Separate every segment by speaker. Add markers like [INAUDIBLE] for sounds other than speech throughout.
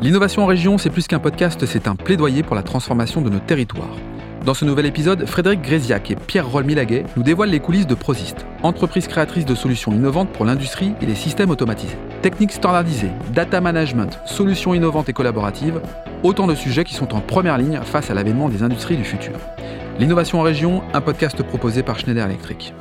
Speaker 1: L'innovation en région, c'est plus qu'un podcast, c'est un plaidoyer pour la transformation de nos territoires. Dans ce nouvel épisode, Frédéric Gréziac et Pierre Roll Milaguet nous dévoilent les coulisses de Prosist, entreprise créatrice de solutions innovantes pour l'industrie et les systèmes automatisés. Techniques standardisées, data management, solutions innovantes et collaboratives, autant de sujets qui sont en première ligne face à l'avènement des industries du futur. L'innovation en région, un podcast proposé par Schneider Electric.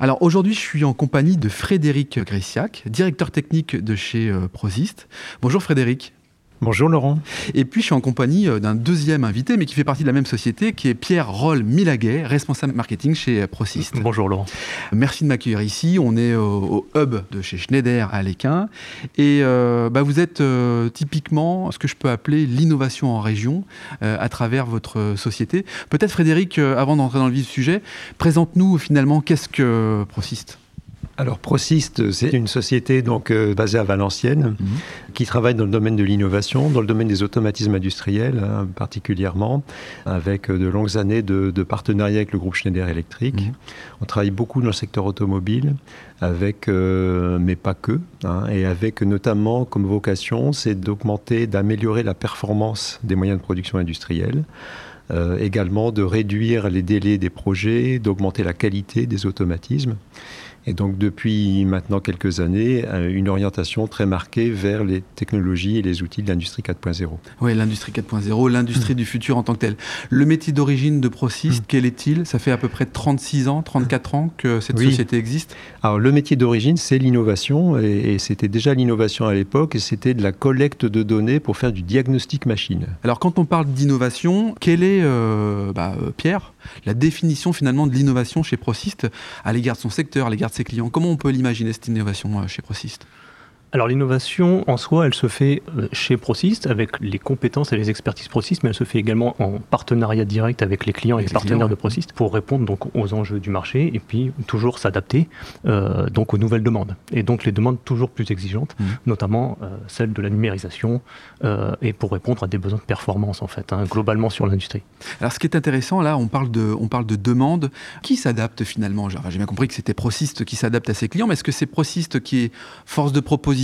Speaker 1: Alors aujourd'hui, je suis en compagnie de Frédéric Gressiac, directeur technique de chez euh, Prosist. Bonjour Frédéric.
Speaker 2: Bonjour Laurent.
Speaker 1: Et puis je suis en compagnie euh, d'un deuxième invité, mais qui fait partie de la même société, qui est Pierre Roll Milaguet, responsable marketing chez euh, Prosist.
Speaker 2: Bonjour Laurent.
Speaker 1: Merci de m'accueillir ici. On est au, hub de chez Schneider à Léquin. Et euh, bah, vous êtes typiquement ce que je peux appeler l'innovation en région à travers votre société. Peut-être Frédéric, avant d'entrer dans le vif du sujet, présente-nous finalement qu'est-ce que Prosist
Speaker 2: alors Prosist, c'est une société donc euh, basée à Valenciennes mhm. qui travaille dans le domaine de l'innovation, dans le domaine des automatismes industriels hein, particulièrement, avec euh, de longues années de, partenariat avec le groupe Schneider Electric. Mhm. On travaille beaucoup dans le secteur automobile, avec, euh, mais pas que, hein, et avec notamment comme vocation, c'est d'augmenter, d'améliorer la performance des moyens de production industriels. également de réduire les délais des projets, d'augmenter la qualité des automatismes. Et donc depuis maintenant quelques années, euh, une orientation très marquée vers les technologies et les outils de l'industrie 4.0.
Speaker 1: Oui, l'industrie 4.0, l'industrie hmm. du futur en tant que telle. Le métier d'origine de Prosist, hmm. quel est-il? Ça fait à peu près 36 ans, 34 ans que cette société existe?
Speaker 2: Alors le métier d'origine, c'est l'innovation, et, c'était déjà l'innovation à l'époque, et c'était de la collecte de données pour faire du diagnostic machine.
Speaker 1: Alors quand on parle d'innovation, quelle est, euh, bah, euh, Pierre, la définition finalement de l'innovation chez Prosist à l'égard de son secteur, à l'égard ses clients. Comment on peut l'imaginer cette innovation euh, chez Prosist
Speaker 3: alors l'innovation en soi, elle se fait euh, chez Prosist avec les compétences et les expertises Prosist, mais elle se fait également en partenariat direct avec les clients et les partenaires de Prosist pour répondre donc aux enjeux du marché et puis toujours s'adapter euh, donc aux nouvelles demandes. Et donc les demandes toujours plus exigeantes, mmh. notamment euh, celles de la numérisation et pour répondre à des besoins de performance en fait, hein, globalement sur l'industrie.
Speaker 1: Alors ce qui est intéressant là, on parle de, on parle de demande. Qui s'adapte finalement? J'ai bien compris que c'était Prosist qui s'adapte à ses clients, mais est-ce que c'est Prosist qui est force de proposition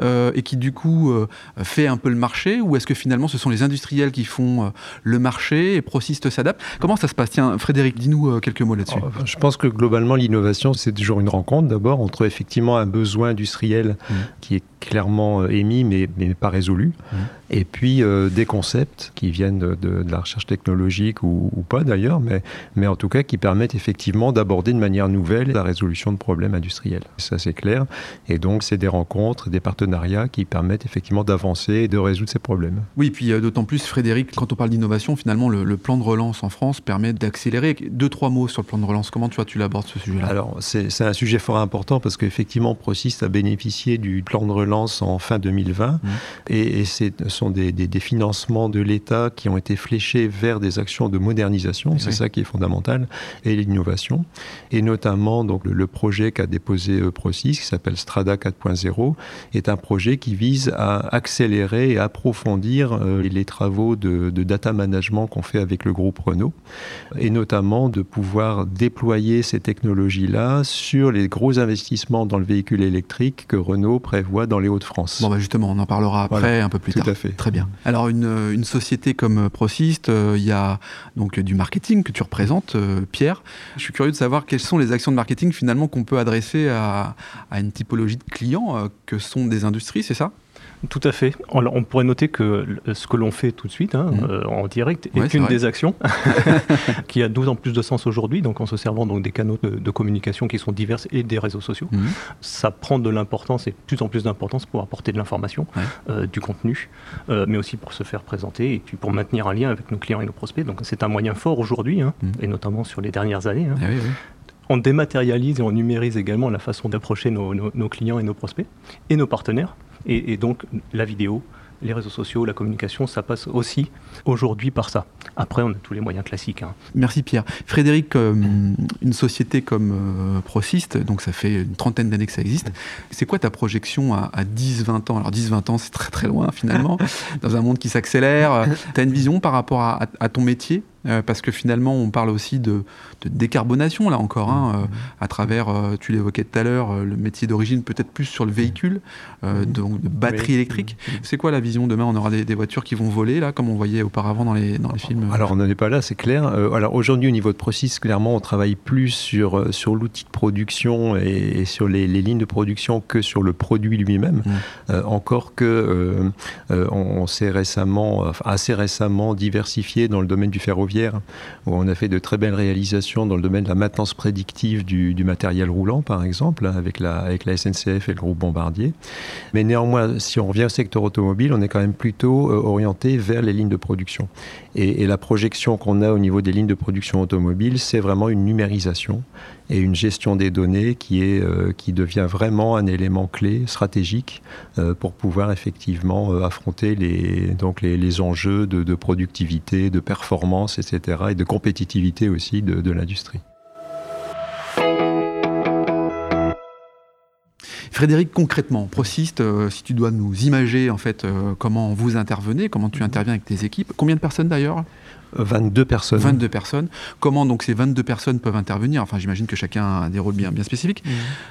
Speaker 1: euh, et qui du coup euh, fait un peu le marché ou est-ce que finalement ce sont les industriels qui font euh, le marché et Prosist s'adapte? Comment ça se passe? Tiens, Frédéric, dis-nous quelques mots là-dessus.
Speaker 2: Oh, je pense que globalement l'innovation c'est toujours une rencontre d'abord entre effectivement un besoin industriel mmh. qui est clairement émis mais, mais pas résolu. Mmh et puis euh, des concepts qui viennent de, de, la recherche technologique ou, ou pas d'ailleurs, mais, mais en tout cas qui permettent effectivement d'aborder de manière nouvelle la résolution de problèmes industriels. Ça c'est clair. Et donc c'est des rencontres, des partenariats qui permettent effectivement d'avancer et de résoudre ces problèmes.
Speaker 1: Oui, puis euh, d'autant plus Frédéric, quand on parle d'innovation, finalement le, le, plan de relance en France permet d'accélérer. Deux, trois mots sur le plan de relance. Comment tu, vois, tu l'abordes ce sujet-là?
Speaker 2: Alors c'est un sujet fort important parce qu'effectivement Procist a bénéficié du plan de relance en fin 2020 mmh. et, et c'est sont des, des, financements de l'État qui ont été fléchés vers des actions de modernisation, c'est ça qui est fondamental, et l'innovation. Et notamment, donc, le, projet qu'a déposé euh, Procis, qui s'appelle Strada 4.0, est un projet qui vise à accélérer et approfondir euh, les travaux de, de data management qu'on fait avec le groupe Renault, et notamment de pouvoir déployer ces technologies-là sur les gros investissements dans le véhicule électrique que Renault prévoit dans les Hauts-de-France.
Speaker 1: Bon, bah justement, on en parlera après, un peu plus
Speaker 2: Tout
Speaker 1: tard.
Speaker 2: Tout à fait.
Speaker 1: Très bien. Alors une, une société comme Prosist, euh, il y a donc du marketing que tu représentes, euh, Pierre. Je suis curieux de savoir quelles sont les actions de marketing finalement qu'on peut adresser à, à, une typologie de clients euh, que sont des industries, c'est ça?
Speaker 3: Tout à fait. On, pourrait noter que ce que l'on fait tout de suite hein, mmh. euh, en direct est une des actions [LAUGHS] [LAUGHS] qui a 12 ans plus de sens aujourd'hui, donc en se servant donc des canaux de, communication qui sont divers et des réseaux sociaux. Mmh. Ça prend de l'importance et de plus en plus d'importance pour apporter de l'information, euh, du contenu, euh, mais aussi pour se faire présenter et puis pour maintenir un lien avec nos clients et nos prospects. Donc c'est un moyen fort aujourd'hui, hein, mmh. et notamment sur les dernières années. Hein. Ah on dématérialise et on numérise également la façon d'approcher nos, clients et nos prospects et nos partenaires. Et, donc la vidéo, les réseaux sociaux, la communication, ça passe aussi aujourd'hui par ça. Après, on a tous les moyens classiques. Hein.
Speaker 1: Merci Pierre. Frédéric, euh, une société comme euh, donc ça fait une trentaine d'années que ça existe, c'est quoi ta projection à, 10-20 ans? Alors 10-20 ans, c'est très très loin finalement, [LAUGHS] dans un monde qui s'accélère. Tu as une vision par rapport à, ton métier? Euh, parce que finalement, on parle aussi de, décarbonation, là encore, hein, euh, à travers, euh, tu l'évoquais tout à l'heure, le métier d'origine peut-être plus sur le véhicule, donc de batterie électrique. C'est quoi la vision Demain, on aura des, voitures qui vont voler, là, comme on voyait auparavant dans les, dans les films
Speaker 2: Alors, on n'en est pas là, c'est clair. alors, aujourd'hui, au niveau de Procis, clairement, on travaille plus sur, sur l'outil de production et, sur les, lignes de production que sur le produit lui-même. Mmh. encore que on, s'est récemment, assez récemment diversifié dans le domaine du ferroviaire où on a fait de très belles réalisations dans le domaine de la maintenance prédictive du, matériel roulant, par exemple, hein, avec la, SNCF et le groupe Bombardier. Mais néanmoins, si on revient au secteur automobile, on est quand même plutôt euh, orienté vers les lignes de production. Et la projection qu'on a au niveau des lignes de production automobile, c'est vraiment une numérisation et une gestion des données qui, est, euh, qui devient vraiment un élément clé, stratégique, euh, pour pouvoir effectivement euh, affronter les, donc les, les enjeux de, de, productivité, de performance, etc., et de compétitivité aussi de, de l'industrie.
Speaker 1: Frédéric, concrètement, Procist, si tu dois nous imager en fait comment vous intervenez, comment tu interviens avec tes équipes, combien de personnes d'ailleurs?
Speaker 2: 22 personnes.
Speaker 1: 22 personnes. Comment donc ces 22 personnes peuvent intervenir? Enfin, j'imagine que chacun a des rôles bien, bien spécifiques. Mmh.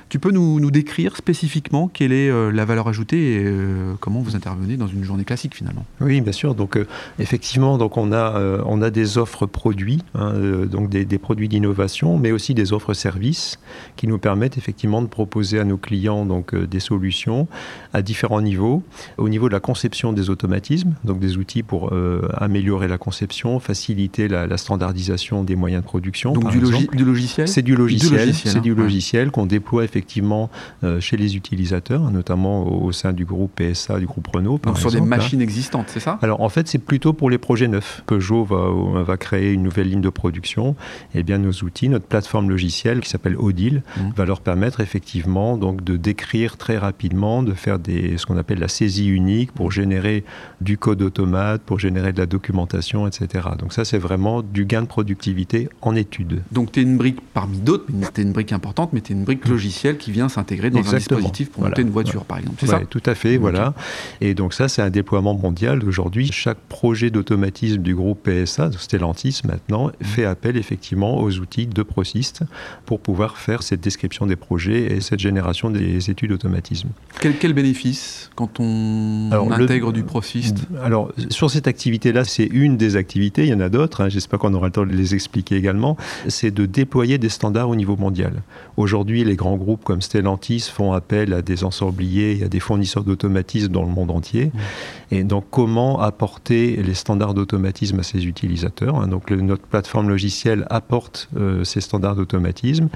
Speaker 1: Tu peux nous, nous, décrire spécifiquement quelle est euh, la valeur ajoutée et euh, comment vous intervenez dans une journée classique finalement?
Speaker 2: Oui, bien sûr. Donc, euh, effectivement, donc on, a, on a des offres produits, hein, donc des, des produits d'innovation, mais aussi des offres services qui nous permettent effectivement de proposer à nos clients donc, des solutions à différents niveaux. Au niveau de la conception des automatismes, donc des outils pour améliorer la conception, faciliter la, standardisation des moyens de production.
Speaker 1: Donc du, logiciel
Speaker 2: C'est du logiciel, c'est du logiciel, qu'on déploie effectivement euh, chez les utilisateurs, notamment au, sein du groupe PSA, du groupe Renault.
Speaker 1: Donc sur des machines existantes, c'est ça?
Speaker 2: Alors en fait, c'est plutôt pour les projets neufs. Peugeot va, va, créer une nouvelle ligne de production. Et eh bien nos outils, notre plateforme logicielle qui s'appelle Odile, mmh. va leur permettre effectivement donc de décrire très rapidement, de faire des, ce qu'on appelle la saisie unique pour générer du code automate, pour générer de la documentation, etc. Donc ça, c'est vraiment du gain de productivité en étude.
Speaker 1: Donc tu es une brique parmi d'autres, tu es une brique importante, mais tu es une brique logicielle qui vient s'intégrer dans un dispositif pour monter une voiture, par exemple.
Speaker 2: C'est ça Tout à fait, voilà. Et donc ça, c'est un déploiement mondial. Aujourd'hui, chaque projet d'automatisme du groupe PSA, Stellantis maintenant, mmh. fait appel effectivement aux outils de Procist pour pouvoir faire cette description des projets et cette génération des études d'automatisme.
Speaker 1: Quel, quel, bénéfice quand on, intègre du Procist
Speaker 2: Alors, sur cette activité-là, c'est une des activités il y en a d'autres, hein, j'espère qu'on aura le temps de les expliquer également, c'est de déployer des standards au niveau mondial. Aujourd'hui, les grands groupes comme Stellantis font appel à des ensembliers et à des fournisseurs d'automatisme dans le monde entier. Mmh. Et donc, comment apporter les standards d'automatisme à ces utilisateurs hein? Donc, notre plateforme logicielle apporte euh, ces standards d'automatisme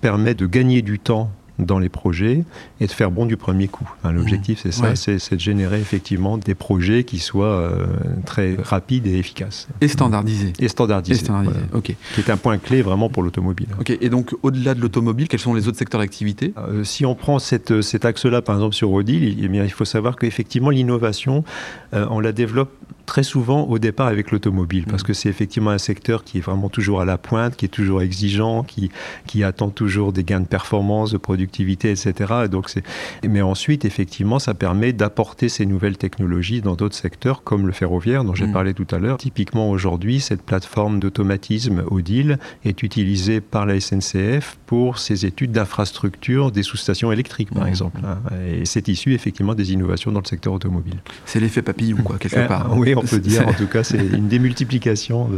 Speaker 2: permet de gagner du temps dans les projets et de faire bon du premier coup. L'objectif, c'est ça, c'est de générer effectivement des projets qui soient euh, très rapides et efficaces.
Speaker 1: Et standardisés.
Speaker 2: Et standardisés. Et
Speaker 1: standardisés. ok.
Speaker 2: Qui est un point clé vraiment pour l'automobile.
Speaker 1: Ok. Et donc, au-delà de l'automobile, quels sont les autres secteurs d'activité?
Speaker 2: Euh, Si on prend cette, cet axe-là, par exemple, sur Odile, eh bien, il faut savoir qu'effectivement, l'innovation, euh, on la développe très souvent au départ avec l'automobile, parce mm. que c'est effectivement un secteur qui est vraiment toujours à la pointe, qui est toujours exigeant, qui, qui attend toujours des gains de performance, de productivité, etc. Et donc Mais ensuite, effectivement, ça permet d'apporter ces nouvelles technologies dans d'autres secteurs, comme le ferroviaire, dont j'ai mm. parlé tout à l'heure. Typiquement, aujourd'hui, cette plateforme d'automatisme Odile est utilisée par la SNCF pour ses études d'infrastructure des sous-stations électriques, par mm. exemple. Hein. Et c'est issu effectivement des innovations dans le secteur automobile.
Speaker 1: C'est l'effet papillon, quoi, quelque euh, part.
Speaker 2: Oui, on peut dire. En tout cas, c'est [LAUGHS] une démultiplication.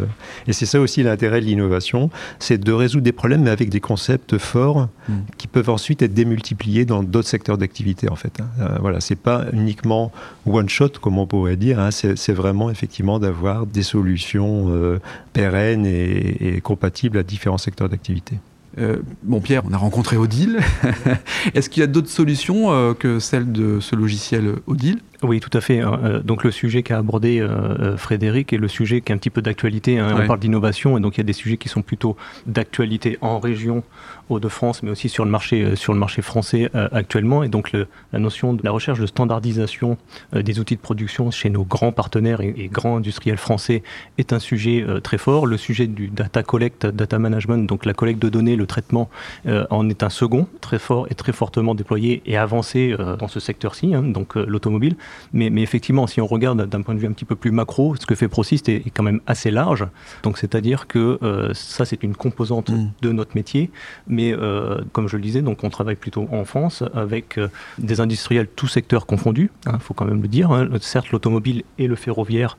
Speaker 2: Et c'est ça aussi l'intérêt de l'innovation, c'est de résoudre des problèmes, mais avec des concepts forts hmm. qui peuvent ensuite être démultipliés dans d'autres secteurs d'activité, en fait. Hein. Euh, voilà, c'est pas uniquement one shot, comme on pourrait dire. Hein. C'est vraiment effectivement d'avoir des solutions euh, pérennes et, compatibles à différents secteurs d'activité.
Speaker 1: Euh, bon Pierre, on a rencontré Odile. [LAUGHS] Est-ce qu'il y a d'autres solutions que celle de ce logiciel Odile?
Speaker 3: Oui, tout à fait. Hein. Euh, donc le sujet qu'a abordé euh, euh, Frédéric est le sujet qui est un petit peu d'actualité. Hein. On parle d'innovation et donc il y a des sujets qui sont plutôt d'actualité en région Hauts-de-France, mais aussi sur le marché, sur le marché français actuellement. Et donc la notion de la recherche de standardisation des outils de production chez nos grands partenaires et, grands industriels français est un sujet très fort. Le sujet du data collect, data management, donc la collecte de données, le traitement, en est un second très fort et très fortement déployé et avancé dans ce secteur-ci, hein, donc l'automobile. Mais, mais effectivement, si on regarde d'un point de vue un petit peu plus macro, ce que fait ProSys est, quand même assez large. Donc c'est-à-dire que euh, ça, c'est une composante mm. de notre métier. Mais euh, comme je le disais, donc on travaille plutôt en France avec euh, des industriels tous secteurs confondus. Il hein, faut quand même le dire. Hein. Certes, l'automobile et le ferroviaire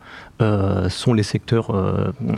Speaker 3: sont les secteurs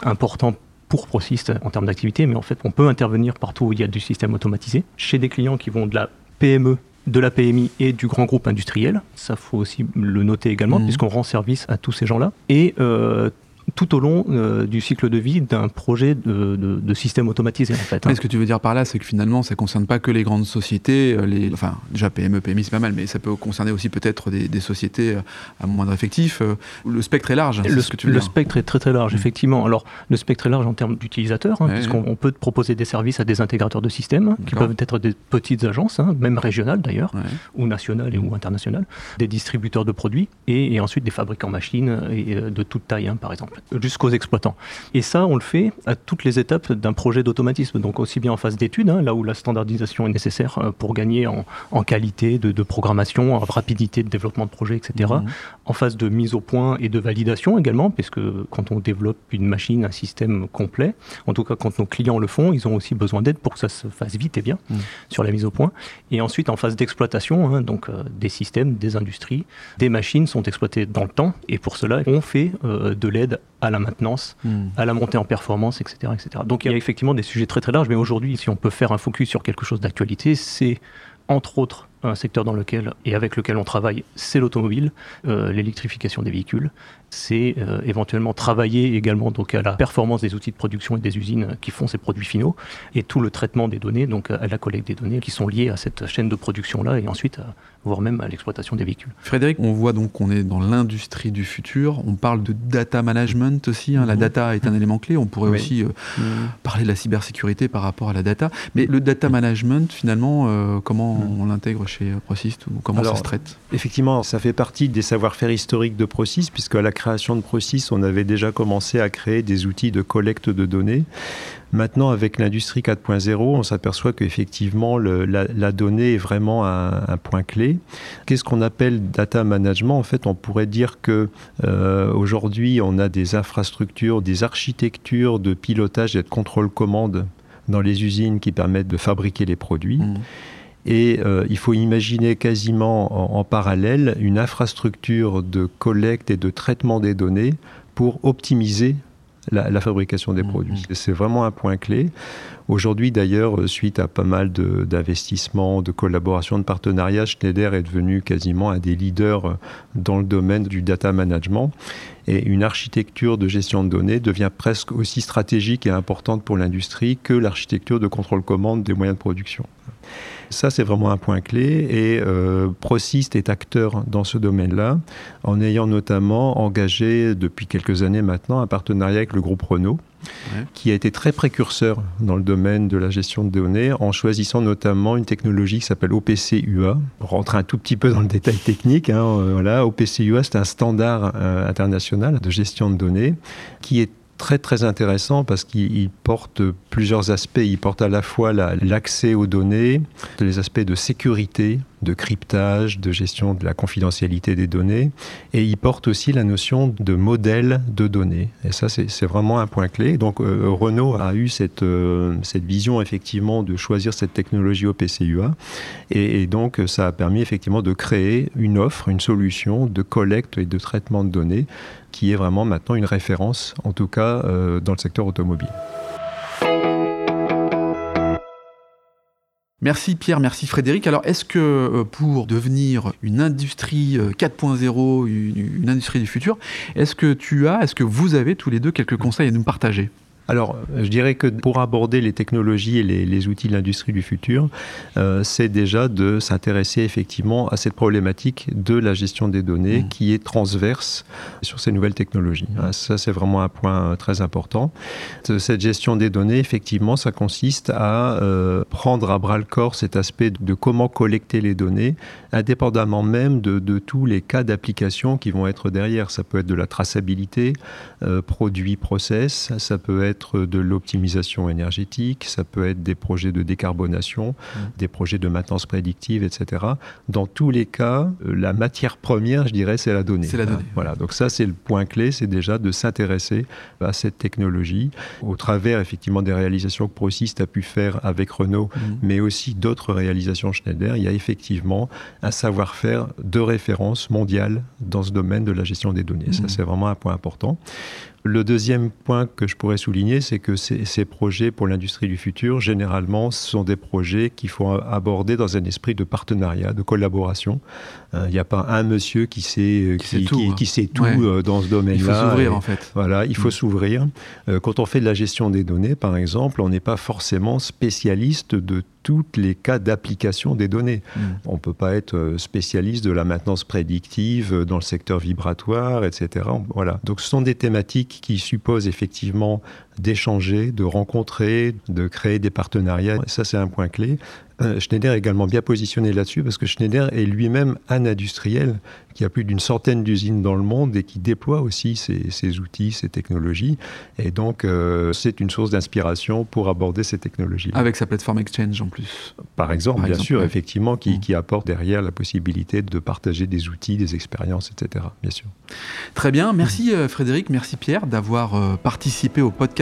Speaker 3: importants pour ProSys en termes d'activité, mais en fait, on peut intervenir partout où il y a du système automatisé, chez des clients qui vont de la PME de la PMI et du grand groupe industriel. Ça faut aussi le noter également, mmh. puisqu'on rend service à tous ces gens-là. Et euh, tout au long euh, du cycle de vie d'un projet de, système automatisé en fait.
Speaker 1: Mais ce que tu veux dire par là, c'est que finalement, ça ne concerne pas que les grandes sociétés, euh, les, enfin déjà PME, PMI c'est pas mal, mais ça peut concerner aussi peut-être des, sociétés euh, à moindre effectif. Le spectre est large.
Speaker 3: Le, ce que tu veux le spectre est très très large, mmh. effectivement. Alors le spectre est large en termes d'utilisateurs, hein, puisqu'on peut proposer des services à des intégrateurs de systèmes, qui peuvent être des petites agences, hein, même régionales d'ailleurs, ou nationales et ou internationales, des distributeurs de produits, et, ensuite des fabricants machines et, de toute taille, hein, par exemple jusqu'aux exploitants. Et ça, on le fait à toutes les étapes d'un projet d'automatisme, donc aussi bien en phase d'étude, hein, là où la standardisation est nécessaire euh, pour gagner en, qualité de, programmation, en rapidité de développement de projet, etc. Mhm. En phase de mise au point et de validation également, puisque quand on développe une machine, un système complet, en tout cas quand nos clients le font, ils ont aussi besoin d'aide pour que ça se fasse vite et bien mhm. sur la mise au point. Et ensuite en phase d'exploitation, hein, donc euh, des systèmes, des industries, des machines sont exploitées dans le temps, et pour cela on fait euh, de l'aide à la maintenance, hmm. à la montée en performance, etc., etc. Donc il y a effectivement des sujets très très larges, mais aujourd'hui, si on peut faire un focus sur quelque chose d'actualité, c'est entre autres un secteur dans lequel et avec lequel on travaille, c'est l'automobile, euh, l'électrification des véhicules. C'est euh, éventuellement travailler également donc à la performance des outils de production et des usines qui font ces produits finaux et tout le traitement des données, donc à la collecte des données qui sont liées à cette chaîne de production là et ensuite voire même à l'exploitation des véhicules.
Speaker 1: Frédéric, on voit donc qu'on est dans l'industrie du futur. On parle de data management aussi. Hein. La mhm. data est un élément clé. On pourrait aussi euh, mhm. parler de la cybersécurité par rapport à la data. Mais le data management, finalement, comment mhm. on l'intègre chez Procist ou comment ça se traite?
Speaker 2: Effectivement, ça fait partie des savoir-faire historiques de Procist, puisque à la création de Procist, on avait déjà commencé à créer des outils de collecte de données. Maintenant, avec l'industrie 4.0, on s'aperçoit qu'effectivement, la, la, donnée est vraiment un, point clé. Qu'est-ce qu'on appelle data management? En fait, on pourrait dire que euh, aujourd'hui, on a des infrastructures, des architectures de pilotage et de contrôle-commande dans les usines qui permettent de fabriquer les produits. Mmh. Et euh, il faut imaginer quasiment en, parallèle une infrastructure de collecte et de traitement des données pour optimiser la, fabrication des mmh, produits. Mmh. C'est vraiment un point clé. Aujourd'hui, d'ailleurs, suite à pas mal d'investissements, de, collaborations, de partenariats, Schneider est devenu quasiment un des leaders dans le domaine du data management. Et une architecture de gestion de données devient presque aussi stratégique et importante pour l'industrie que l'architecture de contrôle-commande des moyens de production. Ça, c'est vraiment un point clé. Et euh, Procist est acteur dans ce domaine-là, en ayant notamment engagé depuis quelques années maintenant un partenariat avec le groupe Renault. qui a été très précurseur dans le domaine de la gestion de données en choisissant notamment une technologie qui s'appelle OPC-UA. On rentre un tout petit peu dans le détail technique. Hein, euh, voilà, OPC-UA, c'est un standard euh, international de gestion de données qui est très très intéressant parce qu'il porte plusieurs aspects. Il porte à la fois l'accès aux données, les aspects de sécurité, de cryptage, de gestion de la confidentialité des données, et il porte aussi la notion de modèle de données. Et ça, c'est vraiment un point clé. Donc euh, Renault a eu cette, euh, cette vision effectivement de choisir cette technologie au PCUA, et, et, donc ça a permis effectivement de créer une offre, une solution de collecte et de traitement de données qui est vraiment maintenant une référence, en tout cas euh, dans le secteur automobile.
Speaker 1: Merci Pierre, merci Frédéric. Alors est-ce que euh, pour devenir une industrie 4.0, euh, une, industrie du futur, est-ce que tu as, est-ce que vous avez tous les deux quelques conseils à nous partager?
Speaker 2: Alors, je dirais que pour aborder les technologies et les, outils de l'industrie du futur, euh, c'est déjà de s'intéresser effectivement à cette problématique de la gestion des données mmh. qui est transverse sur ces nouvelles technologies. Mmh. Ça, c'est vraiment un point très important. Cette gestion des données, effectivement, ça consiste à euh, prendre à bras le corps cet aspect de comment collecter les données, indépendamment même de, tous les cas d'application qui vont être derrière. Ça peut être de la traçabilité, euh, produit, process, ça peut être être de l'optimisation énergétique, ça peut être des projets de décarbonation, mmh. des projets de maintenance prédictive, etc. Dans tous les cas, euh, la matière première, je dirais, c'est la donnée.
Speaker 1: C'est la donnée.
Speaker 2: Voilà, donc ça, c'est le point clé, c'est déjà de s'intéresser à cette technologie au travers effectivement des réalisations que Procist a pu faire avec Renault, mmh. mais aussi d'autres réalisations Schneider. Il y a effectivement un savoir-faire de référence mondiale dans ce domaine de la gestion des données. Ça, mmh. c'est vraiment un point important. Le deuxième point que je pourrais souligner, c'est que ces, ces, projets pour l'industrie du futur, généralement, sont des projets qu'il faut aborder dans un esprit de partenariat, de collaboration. Euh, il n'y a pas un monsieur qui sait, euh, qui, sait tout, qui, hein. sait tout euh, dans ce domaine-là. Il
Speaker 1: faut s'ouvrir, en fait.
Speaker 2: Voilà, il faut mm. s'ouvrir. quand on fait de la gestion des données, par exemple, on n'est pas forcément spécialiste de tous les cas d'application des données. Mm. On ne peut pas être spécialiste de la maintenance prédictive dans le secteur vibratoire, etc. Voilà. Donc ce sont des thématiques qui supposent effectivement d'échanger, de rencontrer, de créer des partenariats. Ça, c'est un point clé. Euh, Schneider est également bien positionné là-dessus parce que Schneider est lui-même un industriel qui a plus d'une centaine d'usines dans le monde et qui déploie aussi ces, outils, ces technologies. Et donc, euh, c'est une source d'inspiration pour aborder ces technologies.
Speaker 1: Avec sa plateforme Exchange en plus.
Speaker 2: Par exemple, bien sûr, effectivement, qui, mm. qui, apporte derrière la possibilité de partager des outils, des expériences, etc. Bien sûr.
Speaker 1: Très bien. Merci euh, Frédéric, merci Pierre d'avoir participé au